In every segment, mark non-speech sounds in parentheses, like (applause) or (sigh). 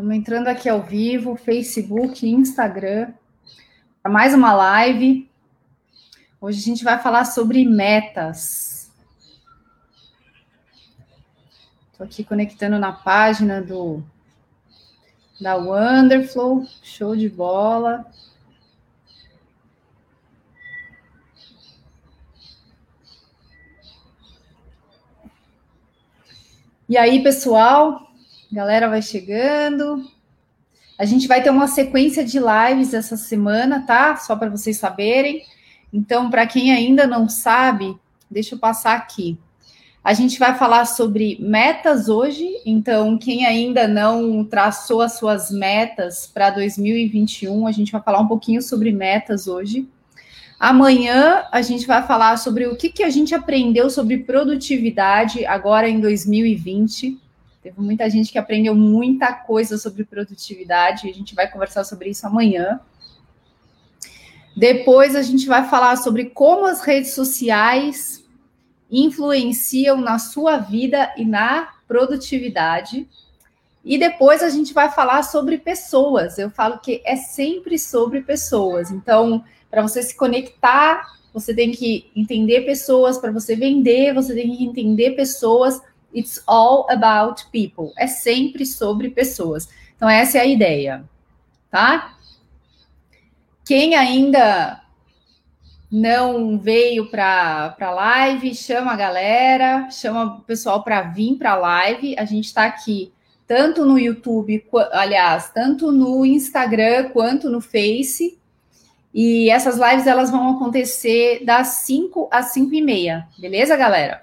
Estamos entrando aqui ao vivo, Facebook, Instagram, para mais uma live. Hoje a gente vai falar sobre metas. Estou aqui conectando na página do da Wonderflow, show de bola. E aí, pessoal, galera vai chegando. A gente vai ter uma sequência de lives essa semana, tá? Só para vocês saberem. Então, para quem ainda não sabe, deixa eu passar aqui. A gente vai falar sobre metas hoje. Então, quem ainda não traçou as suas metas para 2021, a gente vai falar um pouquinho sobre metas hoje. Amanhã a gente vai falar sobre o que, que a gente aprendeu sobre produtividade agora em 2020. Teve muita gente que aprendeu muita coisa sobre produtividade, a gente vai conversar sobre isso amanhã. Depois a gente vai falar sobre como as redes sociais influenciam na sua vida e na produtividade. E depois a gente vai falar sobre pessoas. Eu falo que é sempre sobre pessoas. Então, para você se conectar, você tem que entender pessoas. Para você vender, você tem que entender pessoas. It's all about people. É sempre sobre pessoas. Então, essa é a ideia, tá? Quem ainda não veio para a live, chama a galera, chama o pessoal para vir para a live. A gente está aqui tanto no YouTube, aliás, tanto no Instagram quanto no Face. E essas lives elas vão acontecer das 5 às 5 e meia, beleza, galera?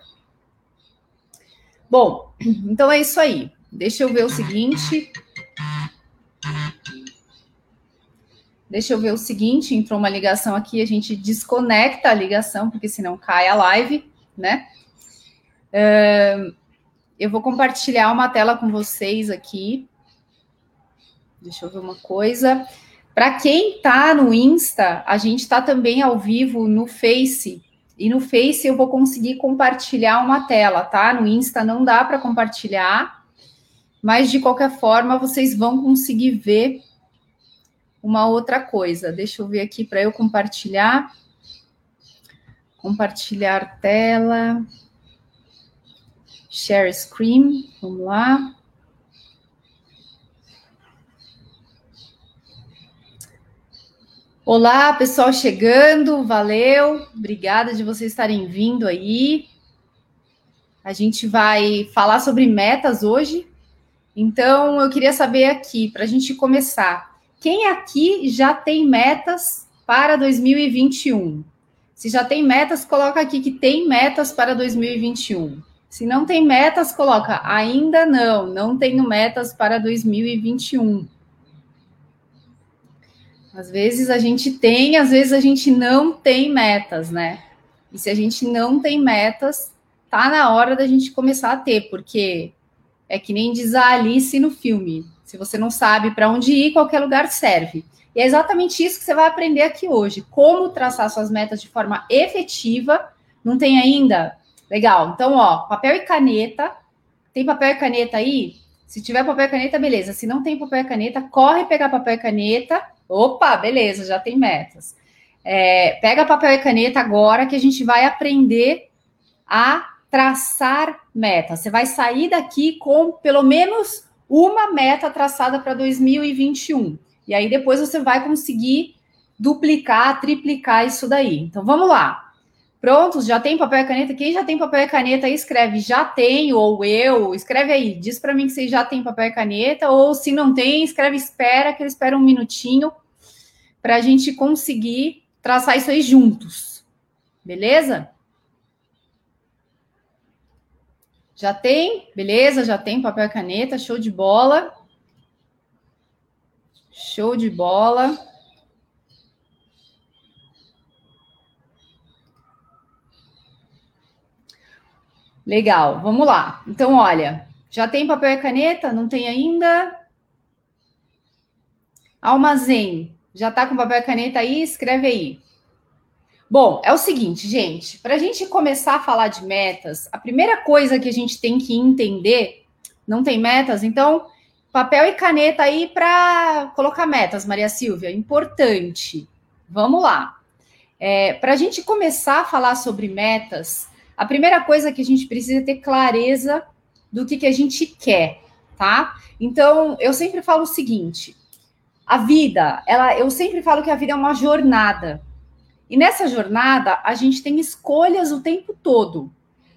Bom, (clears throat) então é isso aí. Deixa eu ver o seguinte. Deixa eu ver o seguinte, entrou uma ligação aqui, a gente desconecta a ligação, porque senão cai a live, né? Eu vou compartilhar uma tela com vocês aqui. Deixa eu ver uma coisa. Para quem está no Insta, a gente está também ao vivo no Face. E no Face eu vou conseguir compartilhar uma tela, tá? No Insta não dá para compartilhar, mas de qualquer forma vocês vão conseguir ver uma outra coisa. Deixa eu ver aqui para eu compartilhar. Compartilhar tela. Share screen. Vamos lá. Olá, pessoal chegando, valeu, obrigada de vocês estarem vindo aí. A gente vai falar sobre metas hoje. Então, eu queria saber aqui, para a gente começar, quem aqui já tem metas para 2021? Se já tem metas, coloca aqui que tem metas para 2021. Se não tem metas, coloca ainda não, não tenho metas para 2021. Às vezes a gente tem, às vezes a gente não tem metas, né? E se a gente não tem metas, tá na hora da gente começar a ter, porque é que nem diz a Alice no filme. Se você não sabe para onde ir, qualquer lugar serve. E é exatamente isso que você vai aprender aqui hoje. Como traçar suas metas de forma efetiva. Não tem ainda? Legal. Então, ó, papel e caneta. Tem papel e caneta aí? Se tiver papel e caneta, beleza. Se não tem papel e caneta, corre pegar papel e caneta Opa, beleza, já tem metas. É, pega papel e caneta agora que a gente vai aprender a traçar metas. Você vai sair daqui com pelo menos uma meta traçada para 2021. E aí depois você vai conseguir duplicar, triplicar isso daí. Então vamos lá. Prontos? Já tem papel e caneta? Quem já tem papel e caneta escreve já tem, ou eu, escreve aí, diz para mim que vocês já têm papel e caneta, ou se não tem, escreve espera, que ele espera um minutinho para a gente conseguir traçar isso aí juntos. Beleza? Já tem? Beleza, já tem papel e caneta, show de bola. Show de bola. Legal, vamos lá. Então, olha, já tem papel e caneta? Não tem ainda? Almazém. Já tá com papel e caneta aí? Escreve aí. Bom, é o seguinte, gente. Para a gente começar a falar de metas, a primeira coisa que a gente tem que entender, não tem metas, então papel e caneta aí para colocar metas, Maria Silvia. Importante. Vamos lá. É, para a gente começar a falar sobre metas, a primeira coisa que a gente precisa é ter clareza do que, que a gente quer, tá? Então, eu sempre falo o seguinte: a vida, ela, eu sempre falo que a vida é uma jornada. E nessa jornada, a gente tem escolhas o tempo todo.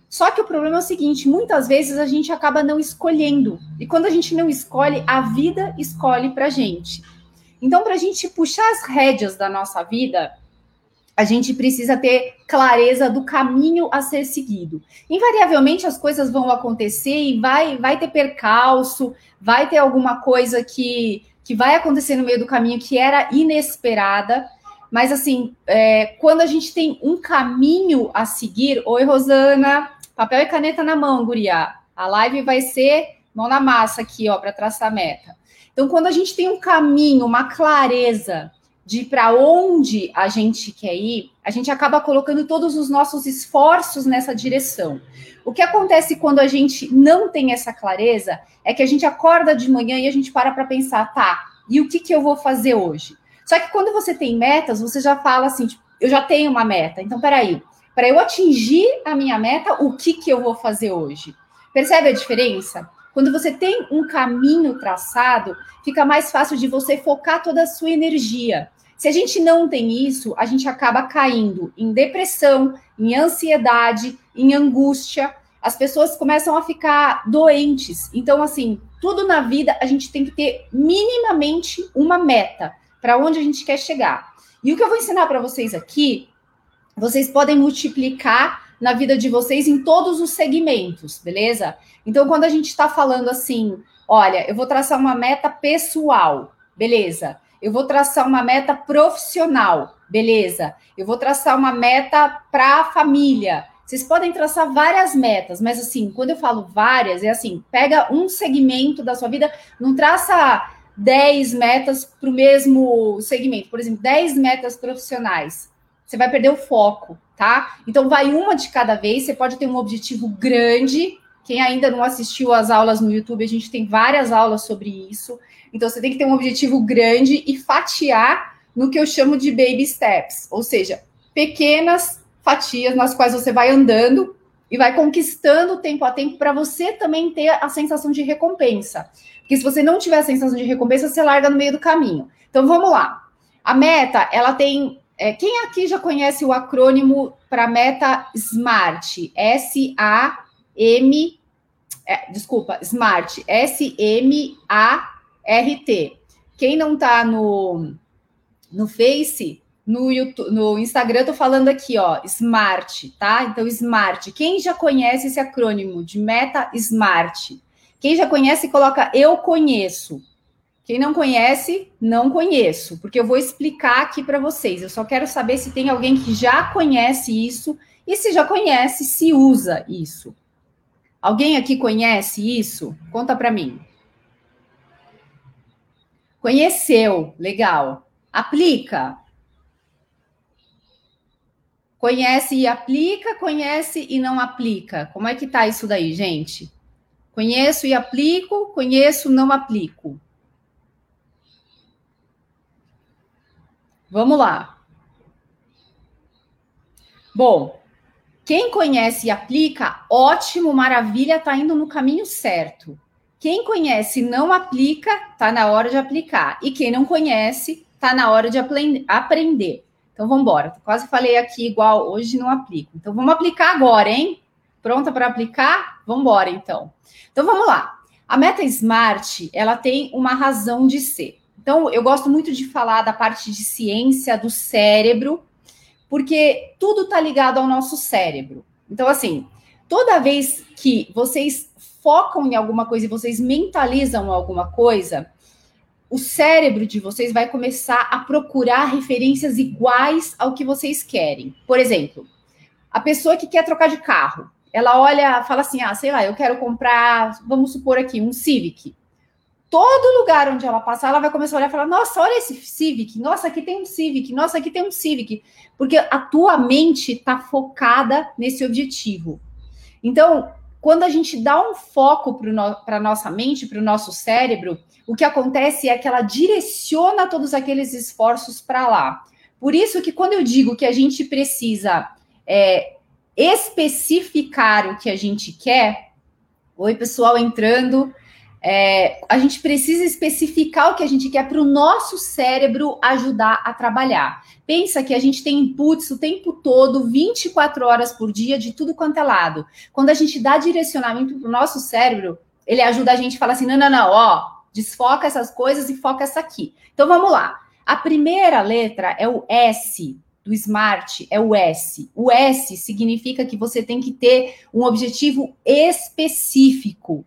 Só que o problema é o seguinte: muitas vezes a gente acaba não escolhendo. E quando a gente não escolhe, a vida escolhe para gente. Então, para a gente puxar as rédeas da nossa vida, a gente precisa ter clareza do caminho a ser seguido. Invariavelmente as coisas vão acontecer e vai, vai ter percalço, vai ter alguma coisa que, que vai acontecer no meio do caminho que era inesperada. Mas assim, é, quando a gente tem um caminho a seguir, oi Rosana, Papel e caneta na mão, guria. A live vai ser mão na massa aqui, ó, para traçar a meta. Então, quando a gente tem um caminho, uma clareza de para onde a gente quer ir, a gente acaba colocando todos os nossos esforços nessa direção. O que acontece quando a gente não tem essa clareza é que a gente acorda de manhã e a gente para para pensar, tá, e o que, que eu vou fazer hoje? Só que quando você tem metas, você já fala assim, tipo, eu já tenho uma meta, então peraí, para eu atingir a minha meta, o que, que eu vou fazer hoje? Percebe a diferença? Quando você tem um caminho traçado, fica mais fácil de você focar toda a sua energia. Se a gente não tem isso, a gente acaba caindo em depressão, em ansiedade, em angústia. As pessoas começam a ficar doentes. Então, assim, tudo na vida a gente tem que ter minimamente uma meta para onde a gente quer chegar. E o que eu vou ensinar para vocês aqui vocês podem multiplicar na vida de vocês em todos os segmentos, beleza? Então, quando a gente está falando assim, olha, eu vou traçar uma meta pessoal, beleza? Eu vou traçar uma meta profissional, beleza? Eu vou traçar uma meta para a família. Vocês podem traçar várias metas, mas assim, quando eu falo várias, é assim: pega um segmento da sua vida, não traça 10 metas para o mesmo segmento. Por exemplo, 10 metas profissionais você vai perder o foco, tá? Então vai uma de cada vez, você pode ter um objetivo grande. Quem ainda não assistiu às aulas no YouTube, a gente tem várias aulas sobre isso. Então você tem que ter um objetivo grande e fatiar no que eu chamo de baby steps, ou seja, pequenas fatias nas quais você vai andando e vai conquistando tempo a tempo para você também ter a sensação de recompensa. Porque se você não tiver a sensação de recompensa, você larga no meio do caminho. Então vamos lá. A meta, ela tem é, quem aqui já conhece o acrônimo para meta SMART? S-A-M. É, desculpa, SMART. S-M-A-R-T. Quem não está no, no Face, no, YouTube, no Instagram, tô falando aqui, ó, SMART, tá? Então, SMART. Quem já conhece esse acrônimo de meta SMART? Quem já conhece, coloca eu conheço. Quem não conhece, não conheço, porque eu vou explicar aqui para vocês. Eu só quero saber se tem alguém que já conhece isso e se já conhece, se usa isso. Alguém aqui conhece isso? Conta para mim. Conheceu, legal. Aplica. Conhece e aplica, conhece e não aplica. Como é que tá isso daí, gente? Conheço e aplico, conheço, não aplico. Vamos lá. Bom, quem conhece e aplica, ótimo, maravilha, está indo no caminho certo. Quem conhece e não aplica, está na hora de aplicar. E quem não conhece, está na hora de aprender. Então vamos embora. Quase falei aqui igual, hoje não aplico. Então vamos aplicar agora, hein? Pronta para aplicar? Vamos embora então. Então vamos lá. A meta Smart, ela tem uma razão de ser. Então, eu gosto muito de falar da parte de ciência do cérebro, porque tudo está ligado ao nosso cérebro. Então, assim, toda vez que vocês focam em alguma coisa e vocês mentalizam alguma coisa, o cérebro de vocês vai começar a procurar referências iguais ao que vocês querem. Por exemplo, a pessoa que quer trocar de carro, ela olha, fala assim: ah, sei lá, eu quero comprar, vamos supor aqui, um Civic todo lugar onde ela passar, ela vai começar a olhar e falar: nossa, olha esse Civic, nossa, aqui tem um Civic, nossa, aqui tem um Civic, porque a tua mente está focada nesse objetivo. Então, quando a gente dá um foco para a nossa mente, para o nosso cérebro, o que acontece é que ela direciona todos aqueles esforços para lá. Por isso que quando eu digo que a gente precisa é, especificar o que a gente quer, oi pessoal entrando, é, a gente precisa especificar o que a gente quer para o nosso cérebro ajudar a trabalhar. Pensa que a gente tem inputs o tempo todo, 24 horas por dia, de tudo quanto é lado. Quando a gente dá direcionamento para o nosso cérebro, ele ajuda a gente a falar assim: não, não, não, ó, desfoca essas coisas e foca essa aqui. Então vamos lá. A primeira letra é o S do Smart, é o S. O S significa que você tem que ter um objetivo específico.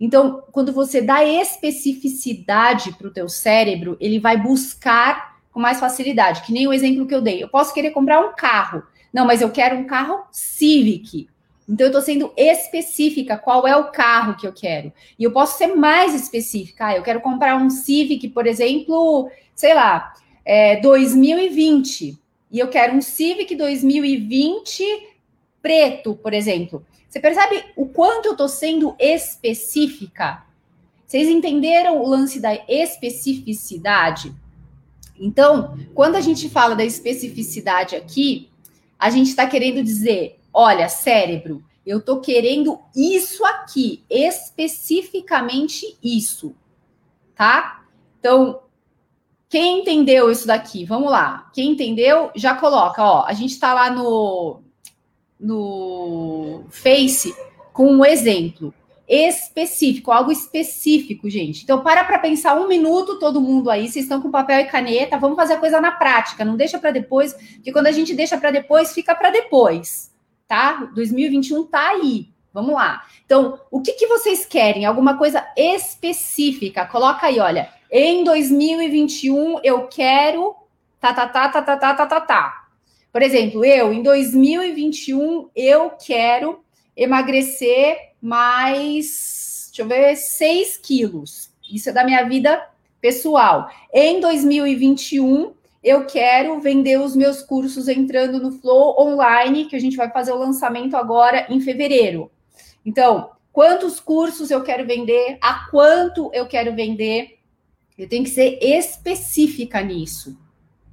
Então, quando você dá especificidade para o teu cérebro, ele vai buscar com mais facilidade. Que nem o exemplo que eu dei. Eu posso querer comprar um carro. Não, mas eu quero um carro Civic. Então, eu estou sendo específica qual é o carro que eu quero. E eu posso ser mais específica. Ah, eu quero comprar um Civic, por exemplo, sei lá, é, 2020. E eu quero um Civic 2020 preto, por exemplo. Você percebe o quanto eu estou sendo específica? Vocês entenderam o lance da especificidade? Então, quando a gente fala da especificidade aqui, a gente está querendo dizer: olha, cérebro, eu estou querendo isso aqui, especificamente isso, tá? Então, quem entendeu isso daqui? Vamos lá. Quem entendeu, já coloca, ó. A gente está lá no no Face com um exemplo específico, algo específico, gente. Então, para para pensar um minuto, todo mundo aí, vocês estão com papel e caneta, vamos fazer a coisa na prática, não deixa para depois, porque quando a gente deixa para depois, fica para depois, tá? 2021 tá aí. Vamos lá. Então, o que, que vocês querem? Alguma coisa específica? Coloca aí, olha. Em 2021 eu quero tá tá tá tá tá tá tá tá. tá. Por exemplo, eu, em 2021, eu quero emagrecer mais, deixa eu ver, 6 quilos. Isso é da minha vida pessoal. Em 2021, eu quero vender os meus cursos entrando no Flow Online, que a gente vai fazer o lançamento agora em fevereiro. Então, quantos cursos eu quero vender? A quanto eu quero vender? Eu tenho que ser específica nisso,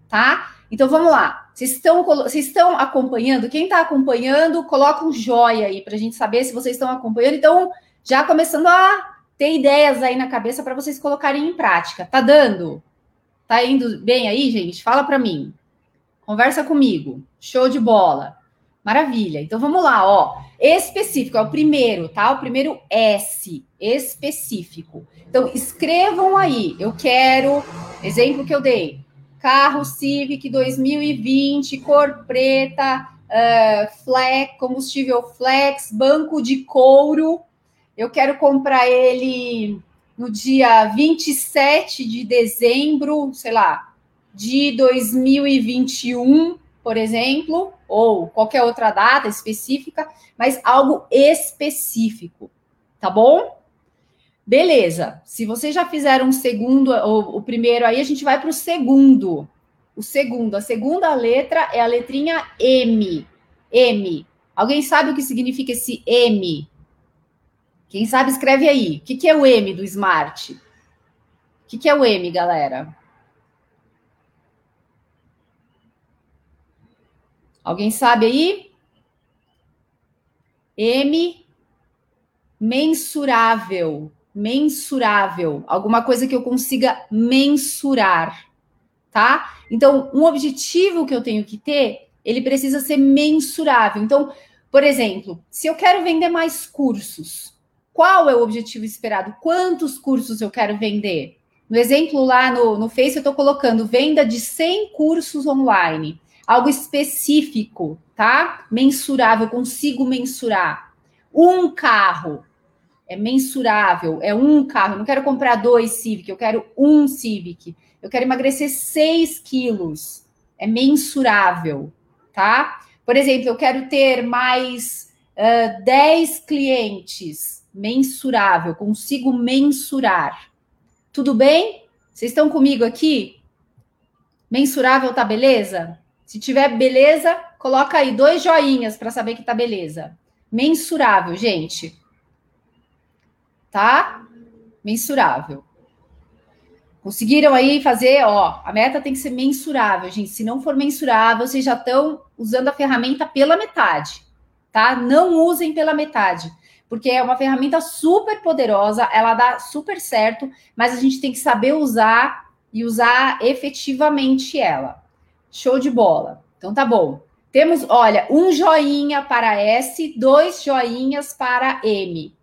tá? Então vamos lá. Vocês estão, vocês estão acompanhando? Quem está acompanhando, coloca um joia aí para a gente saber se vocês estão acompanhando. Então, já começando a ter ideias aí na cabeça para vocês colocarem em prática. Tá dando? Tá indo bem aí, gente? Fala para mim. Conversa comigo. Show de bola. Maravilha. Então vamos lá, ó. Específico é o primeiro, tá? O primeiro S, específico. Então escrevam aí. Eu quero, exemplo que eu dei, carro Civic 2020, cor preta, uh, flex, combustível flex, banco de couro. Eu quero comprar ele no dia 27 de dezembro, sei lá, de 2021, por exemplo, ou qualquer outra data específica, mas algo específico, tá bom? Beleza. Se vocês já fizeram um segundo, o, o primeiro aí, a gente vai para o segundo. O segundo, a segunda letra é a letrinha M. M. Alguém sabe o que significa esse M? Quem sabe escreve aí. O que, que é o M do Smart? O que, que é o M, galera? Alguém sabe aí? M mensurável mensurável, alguma coisa que eu consiga mensurar, tá? Então, um objetivo que eu tenho que ter, ele precisa ser mensurável. Então, por exemplo, se eu quero vender mais cursos, qual é o objetivo esperado? Quantos cursos eu quero vender? No exemplo lá no, no Face, eu estou colocando venda de 100 cursos online. Algo específico, tá? Mensurável, consigo mensurar. Um carro, é mensurável, é um carro. Eu não quero comprar dois Civic, eu quero um Civic. Eu quero emagrecer 6 quilos. É mensurável, tá? Por exemplo, eu quero ter mais uh, 10 clientes. Mensurável, consigo mensurar. Tudo bem? Vocês estão comigo aqui? Mensurável tá beleza? Se tiver beleza, coloca aí dois joinhas para saber que tá beleza. Mensurável, gente. Tá? Mensurável. Conseguiram aí fazer, ó, a meta tem que ser mensurável, gente. Se não for mensurável, vocês já estão usando a ferramenta pela metade, tá? Não usem pela metade, porque é uma ferramenta super poderosa, ela dá super certo, mas a gente tem que saber usar e usar efetivamente ela. Show de bola. Então tá bom. Temos, olha, um joinha para S, dois joinhas para M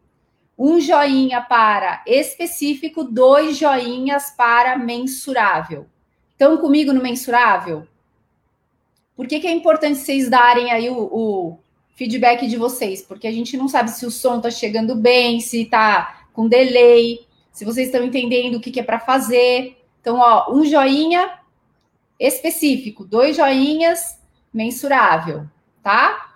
um joinha para específico, dois joinhas para mensurável. Estão comigo no mensurável? Por que, que é importante vocês darem aí o, o, feedback de vocês? Porque a gente não sabe se o som está chegando bem, se está com delay, se vocês estão entendendo o que, que é para fazer. Então, ó, um joinha específico, dois joinhas mensurável, tá?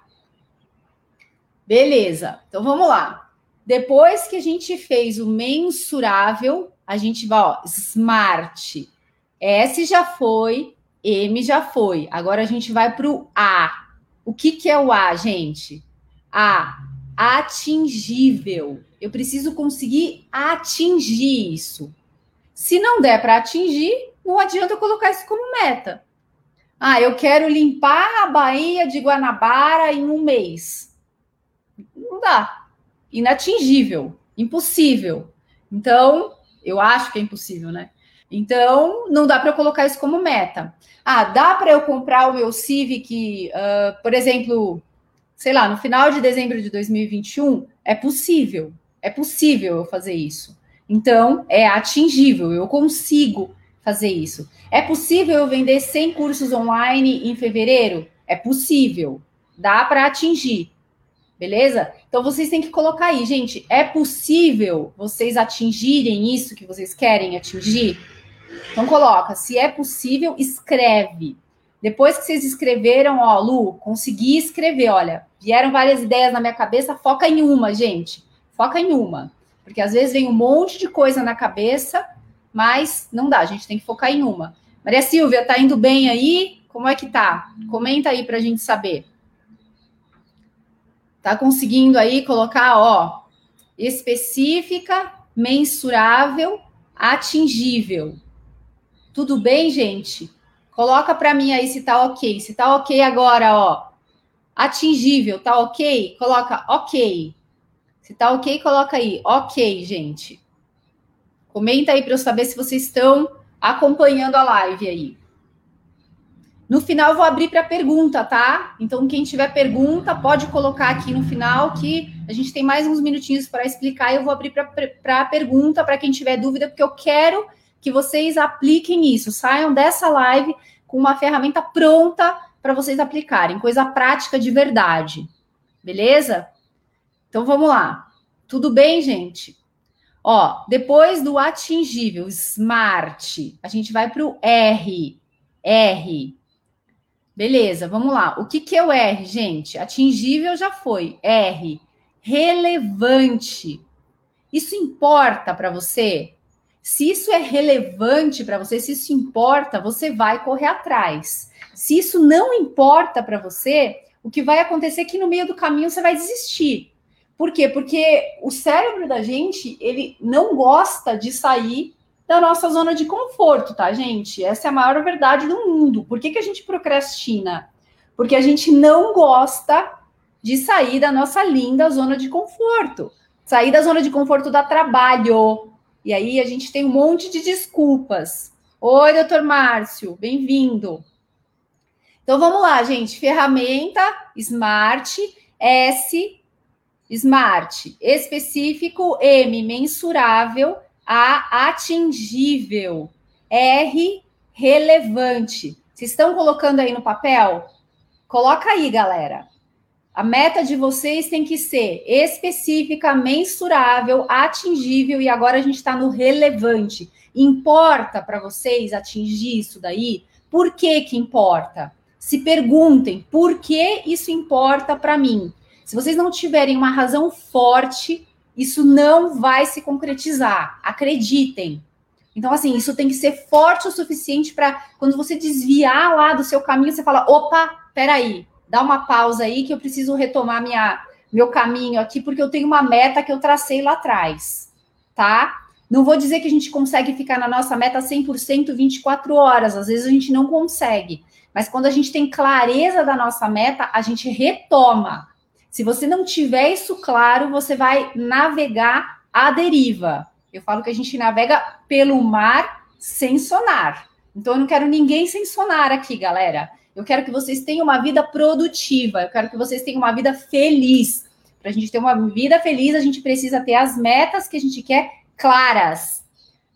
Beleza. Então vamos lá. Depois que a gente fez o mensurável, a gente vai, ó, smart. S já foi, M já foi. Agora a gente vai para o A. O que, que é o A, gente? A, atingível. Eu preciso conseguir atingir isso. Se não der para atingir, não adianta colocar isso como meta. Ah, eu quero limpar a Baía de Guanabara em um mês. Não dá inatingível, impossível. Então, eu acho que é impossível, né? Então, não dá para eu colocar isso como meta. Ah, dá para eu comprar o meu Civic, uh, por exemplo, sei lá, no final de dezembro de 2021? É possível, é possível eu fazer isso. Então, é atingível, eu consigo fazer isso. É possível eu vender 100 cursos online em fevereiro? É possível, dá para atingir. Beleza? Então vocês têm que colocar aí, gente. É possível vocês atingirem isso que vocês querem atingir? Então coloca, se é possível, escreve. Depois que vocês escreveram, ó, Lu, consegui escrever, olha, vieram várias ideias na minha cabeça, foca em uma, gente. Foca em uma. Porque às vezes vem um monte de coisa na cabeça, mas não dá, a gente tem que focar em uma. Maria Silvia, tá indo bem aí? Como é que tá? Comenta aí pra gente saber. Tá conseguindo aí colocar, ó, específica, mensurável, atingível. Tudo bem, gente? Coloca para mim aí se tá ok. Se tá ok agora, ó. Atingível, tá ok? Coloca ok. Se tá ok, coloca aí. Ok, gente. Comenta aí para eu saber se vocês estão acompanhando a live aí. No final, eu vou abrir para pergunta, tá? Então, quem tiver pergunta, pode colocar aqui no final, que a gente tem mais uns minutinhos para explicar. E eu vou abrir para pergunta para quem tiver dúvida, porque eu quero que vocês apliquem isso, saiam dessa live com uma ferramenta pronta para vocês aplicarem, coisa prática de verdade. Beleza? Então vamos lá. Tudo bem, gente? Ó, depois do atingível, smart, a gente vai para o R. R. Beleza, vamos lá. O que, que é o R, gente? Atingível já foi. R, relevante. Isso importa para você? Se isso é relevante para você, se isso importa, você vai correr atrás. Se isso não importa para você, o que vai acontecer é que no meio do caminho você vai desistir. Por quê? Porque o cérebro da gente, ele não gosta de sair da nossa zona de conforto, tá, gente? Essa é a maior verdade do mundo. Por que, que a gente procrastina? Porque a gente não gosta de sair da nossa linda zona de conforto. Sair da zona de conforto dá trabalho. E aí a gente tem um monte de desculpas. Oi, doutor Márcio, bem-vindo. Então vamos lá, gente. Ferramenta Smart, S, Smart, específico, M, mensurável, a atingível. R relevante. Vocês estão colocando aí no papel? Coloca aí, galera. A meta de vocês tem que ser específica, mensurável, atingível e agora a gente está no relevante. Importa para vocês atingir isso daí? Por que que importa? Se perguntem, por que isso importa para mim? Se vocês não tiverem uma razão forte, isso não vai se concretizar. Acreditem. Então, assim, isso tem que ser forte o suficiente para quando você desviar lá do seu caminho, você fala: opa, peraí, dá uma pausa aí que eu preciso retomar minha, meu caminho aqui, porque eu tenho uma meta que eu tracei lá atrás. tá? Não vou dizer que a gente consegue ficar na nossa meta 100% 24 horas, às vezes a gente não consegue. Mas quando a gente tem clareza da nossa meta, a gente retoma. Se você não tiver isso claro, você vai navegar à deriva. Eu falo que a gente navega pelo mar sem sonar. Então eu não quero ninguém sem sonar aqui, galera. Eu quero que vocês tenham uma vida produtiva, eu quero que vocês tenham uma vida feliz. Para a gente ter uma vida feliz, a gente precisa ter as metas que a gente quer claras.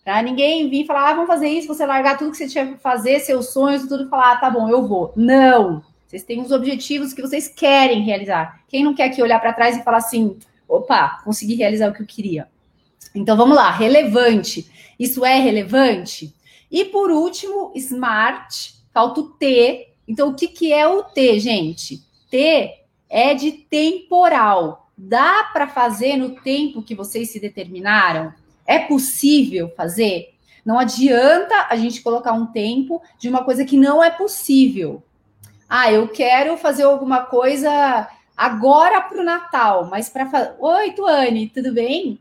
Para ninguém vir falar, ah, vamos fazer isso, você largar tudo que você tinha que fazer, seus sonhos tudo, falar, ah, tá bom, eu vou. Não. Vocês têm os objetivos que vocês querem realizar. Quem não quer aqui olhar para trás e falar assim, opa, consegui realizar o que eu queria. Então vamos lá, relevante. Isso é relevante? E por último, smart, falta o T. Então o que, que é o T, gente? T é de temporal. Dá para fazer no tempo que vocês se determinaram? É possível fazer? Não adianta a gente colocar um tempo de uma coisa que não é possível. Ah, eu quero fazer alguma coisa agora para o Natal, mas para. Oi, Tuane, tudo bem?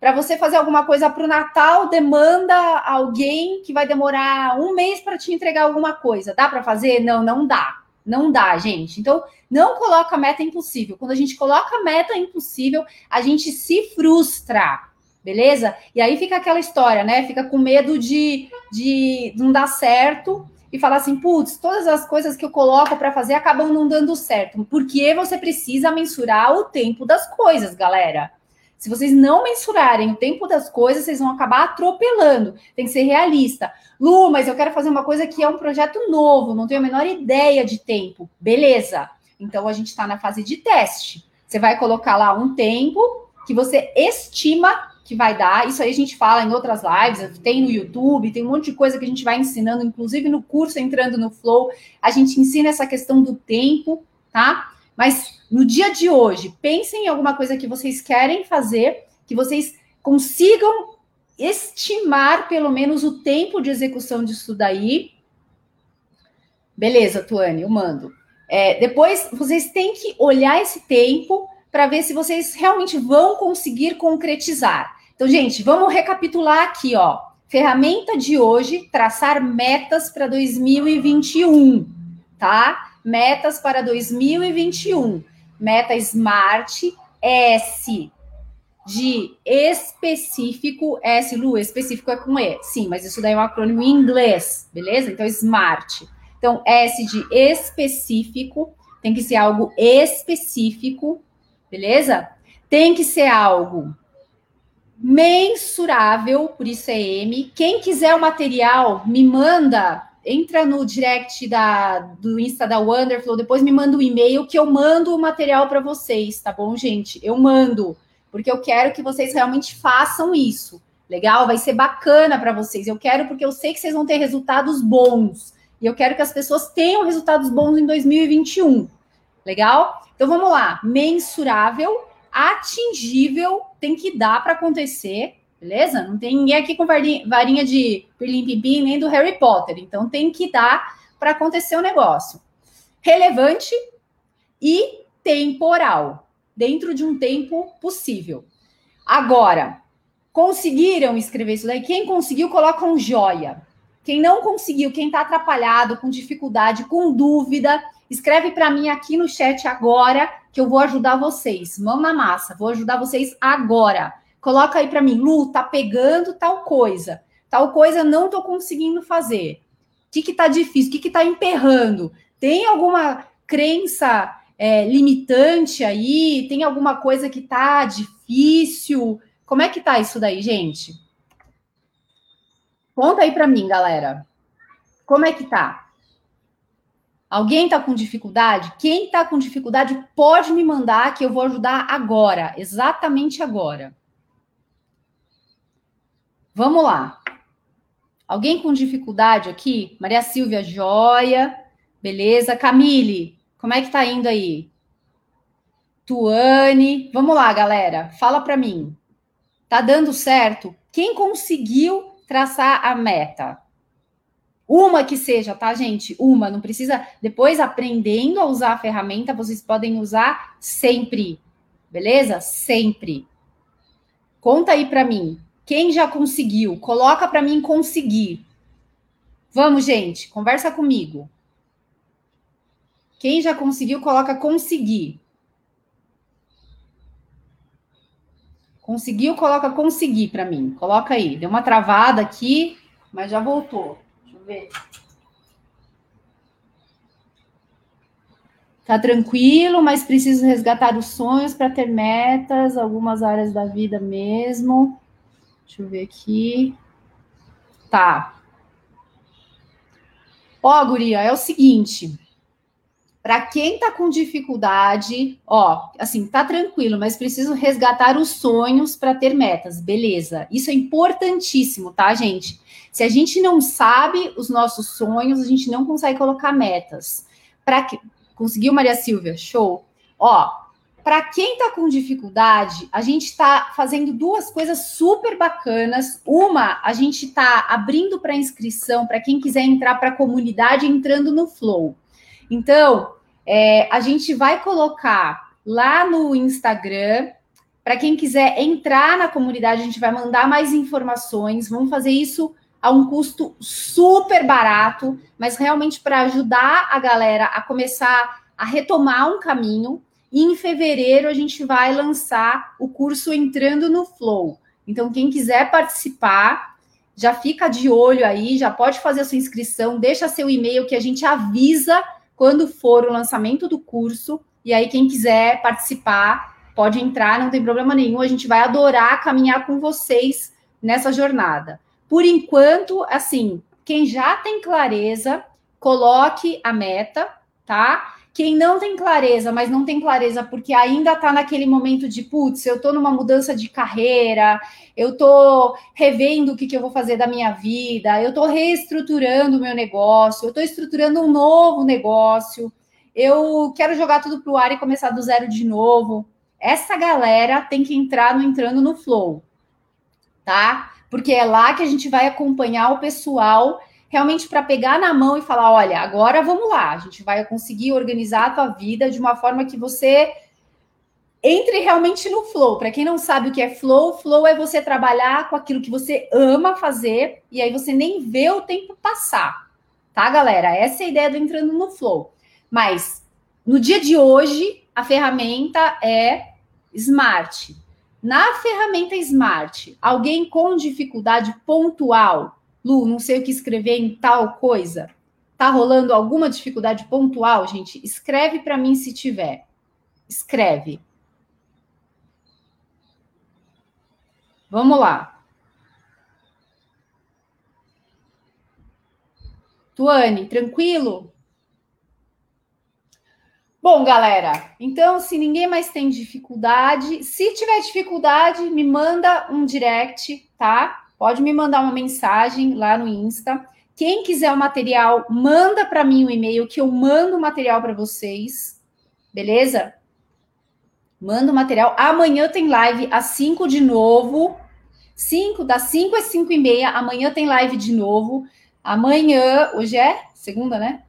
Para você fazer alguma coisa para o Natal, demanda alguém que vai demorar um mês para te entregar alguma coisa. Dá para fazer? Não, não dá. Não dá, gente. Então, não coloca meta impossível. Quando a gente coloca meta impossível, a gente se frustra, beleza? E aí fica aquela história, né? Fica com medo de, de não dar certo e falar assim, putz, todas as coisas que eu coloco para fazer acabam não dando certo. Porque você precisa mensurar o tempo das coisas, galera. Se vocês não mensurarem o tempo das coisas, vocês vão acabar atropelando. Tem que ser realista. Lu, mas eu quero fazer uma coisa que é um projeto novo, não tenho a menor ideia de tempo. Beleza. Então a gente está na fase de teste. Você vai colocar lá um tempo que você estima que vai dar. Isso aí a gente fala em outras lives, tem no YouTube, tem um monte de coisa que a gente vai ensinando, inclusive no curso Entrando no Flow, a gente ensina essa questão do tempo, tá? Mas no dia de hoje, pensem em alguma coisa que vocês querem fazer, que vocês consigam estimar pelo menos o tempo de execução disso daí. Beleza, Tuane, eu mando. É, depois, vocês têm que olhar esse tempo para ver se vocês realmente vão conseguir concretizar. Então, gente, vamos recapitular aqui, ó. Ferramenta de hoje, traçar metas para 2021, tá? Metas para 2021. Meta Smart S de específico, S, Lu, específico é com E. Sim, mas isso daí é um acrônimo em inglês, beleza? Então, SMART. Então, S de específico, tem que ser algo específico, beleza? Tem que ser algo mensurável, por isso é M. Quem quiser o material, me manda, entra no direct da, do Insta da Wonderflow, depois me manda um e-mail que eu mando o material para vocês, tá bom, gente? Eu mando porque eu quero que vocês realmente façam isso. Legal? Vai ser bacana para vocês. Eu quero porque eu sei que vocês vão ter resultados bons. E eu quero que as pessoas tenham resultados bons em 2021. Legal? Então vamos lá. Mensurável, atingível, tem que dar para acontecer, beleza? Não tem ninguém aqui com varinha de pirlim-pim nem do Harry Potter. Então tem que dar para acontecer o negócio. Relevante e temporal dentro de um tempo possível. Agora, conseguiram escrever isso daí? Quem conseguiu, coloca um joia. Quem não conseguiu, quem está atrapalhado, com dificuldade, com dúvida, escreve para mim aqui no chat agora que eu vou ajudar vocês. Mão na massa, vou ajudar vocês agora. Coloca aí para mim, Lu, tá pegando tal coisa. Tal coisa não tô conseguindo fazer. O que que tá difícil? O que que tá emperrando? Tem alguma crença é, limitante aí? Tem alguma coisa que tá difícil? Como é que tá isso daí, gente? Conta aí para mim, galera. Como é que tá? Alguém tá com dificuldade? Quem tá com dificuldade pode me mandar que eu vou ajudar agora, exatamente agora. Vamos lá. Alguém com dificuldade aqui? Maria Silvia, joia. Beleza. Camille, como é que tá indo aí? Tuane, vamos lá, galera. Fala para mim. Tá dando certo? Quem conseguiu traçar a meta? Uma que seja, tá, gente? Uma, não precisa. Depois, aprendendo a usar a ferramenta, vocês podem usar sempre. Beleza? Sempre. Conta aí para mim. Quem já conseguiu? Coloca para mim conseguir. Vamos, gente, conversa comigo. Quem já conseguiu, coloca conseguir. Conseguiu, coloca conseguir para mim. Coloca aí. Deu uma travada aqui, mas já voltou. Ver. Tá tranquilo, mas preciso resgatar os sonhos para ter metas, algumas áreas da vida mesmo. Deixa eu ver aqui. Tá. Ó, guria, é o seguinte. Para quem tá com dificuldade, ó, assim, tá tranquilo, mas preciso resgatar os sonhos para ter metas. Beleza. Isso é importantíssimo, tá, gente? Se a gente não sabe os nossos sonhos, a gente não consegue colocar metas. Para que Conseguiu, Maria Silvia? Show. Ó, para quem está com dificuldade, a gente está fazendo duas coisas super bacanas. Uma, a gente está abrindo para inscrição para quem quiser entrar para a comunidade entrando no Flow. Então, é, a gente vai colocar lá no Instagram. Para quem quiser entrar na comunidade, a gente vai mandar mais informações. Vamos fazer isso a um custo super barato, mas realmente para ajudar a galera a começar a retomar um caminho. E em fevereiro a gente vai lançar o curso Entrando no Flow. Então, quem quiser participar, já fica de olho aí, já pode fazer a sua inscrição, deixa seu e-mail que a gente avisa quando for o lançamento do curso. E aí, quem quiser participar, pode entrar, não tem problema nenhum. A gente vai adorar caminhar com vocês nessa jornada. Por enquanto, assim, quem já tem clareza, coloque a meta, tá? Quem não tem clareza, mas não tem clareza porque ainda está naquele momento de putz, eu estou numa mudança de carreira, eu estou revendo o que, que eu vou fazer da minha vida, eu estou reestruturando o meu negócio, eu estou estruturando um novo negócio, eu quero jogar tudo para o ar e começar do zero de novo. Essa galera tem que entrar no entrando no flow, tá? porque é lá que a gente vai acompanhar o pessoal realmente para pegar na mão e falar: olha, agora vamos lá, a gente vai conseguir organizar a tua vida de uma forma que você entre realmente no flow. Para quem não sabe o que é flow, flow é você trabalhar com aquilo que você ama fazer e aí você nem vê o tempo passar. Tá, galera? Essa é a ideia do entrando no flow. Mas no dia de hoje, a ferramenta é Smart. Na ferramenta Smart, alguém com dificuldade pontual, Lu, não sei o que escrever em tal coisa, tá rolando alguma dificuldade pontual, gente? Escreve para mim se tiver. Escreve. Vamos lá. Tuane, tranquilo? Bom, galera, então se ninguém mais tem dificuldade, se tiver dificuldade, me manda um direct, tá? Pode me mandar uma mensagem lá no Insta. Quem quiser o material, manda para mim o um e-mail que eu mando o material para vocês. Beleza? Manda o material. Amanhã tem live às 5 de novo. 5, das 5 às 5 e meia. Amanhã tem live de novo. Amanhã, hoje é segunda, né?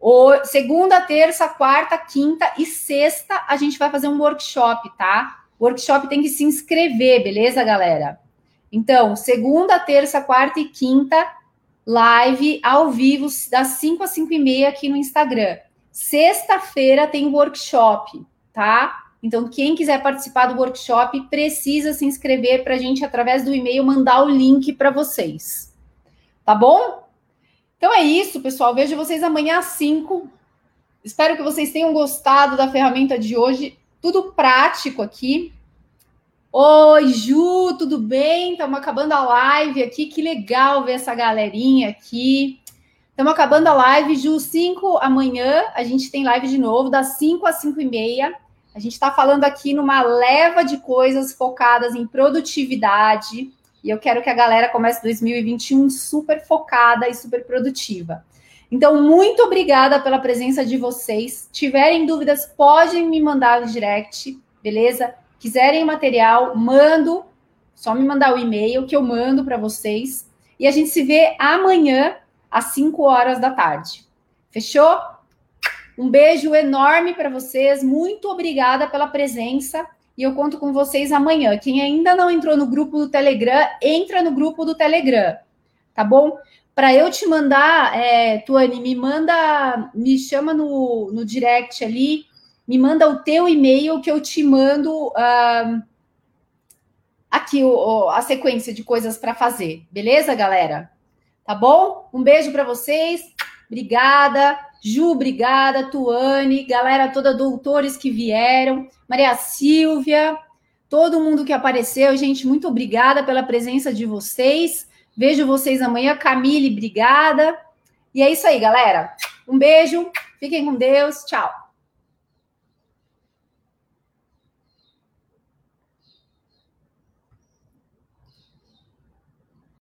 O, segunda, terça, quarta, quinta e sexta a gente vai fazer um workshop, tá? Workshop tem que se inscrever, beleza, galera? Então, segunda, terça, quarta e quinta, live ao vivo, das 5 às 5 e meia aqui no Instagram. Sexta-feira tem workshop, tá? Então, quem quiser participar do workshop precisa se inscrever para a gente, através do e-mail, mandar o link para vocês. Tá bom? Então é isso, pessoal. Vejo vocês amanhã às 5. Espero que vocês tenham gostado da ferramenta de hoje. Tudo prático aqui. Oi, Ju, tudo bem? Estamos acabando a live aqui. Que legal ver essa galerinha aqui. Estamos acabando a live, Ju, 5 amanhã. A gente tem live de novo, das 5 às 5 e meia. A gente está falando aqui numa leva de coisas focadas em produtividade e eu quero que a galera comece 2021 super focada e super produtiva. Então, muito obrigada pela presença de vocês. Tiverem dúvidas, podem me mandar no direct, beleza? Quiserem material, mando. Só me mandar o e-mail que eu mando para vocês. E a gente se vê amanhã, às 5 horas da tarde. Fechou? Um beijo enorme para vocês. Muito obrigada pela presença. e eu conto com vocês amanhã. Quem ainda não entrou no grupo do Telegram, entra no grupo do Telegram, tá bom? Para eu te mandar, é, Tuane, me manda, me chama no, no direct ali, me manda o teu e-mail que eu te mando uh, aqui o, a sequência de coisas para fazer, beleza, galera? Tá bom? Um beijo para vocês, obrigada. Ju, obrigada. Tuane, galera toda, doutores que vieram, Maria Silvia, todo mundo que apareceu, gente, muito obrigada pela presença de vocês. Vejo vocês amanhã. Camille, obrigada. E é isso aí, galera. Um beijo, fiquem com Deus, tchau.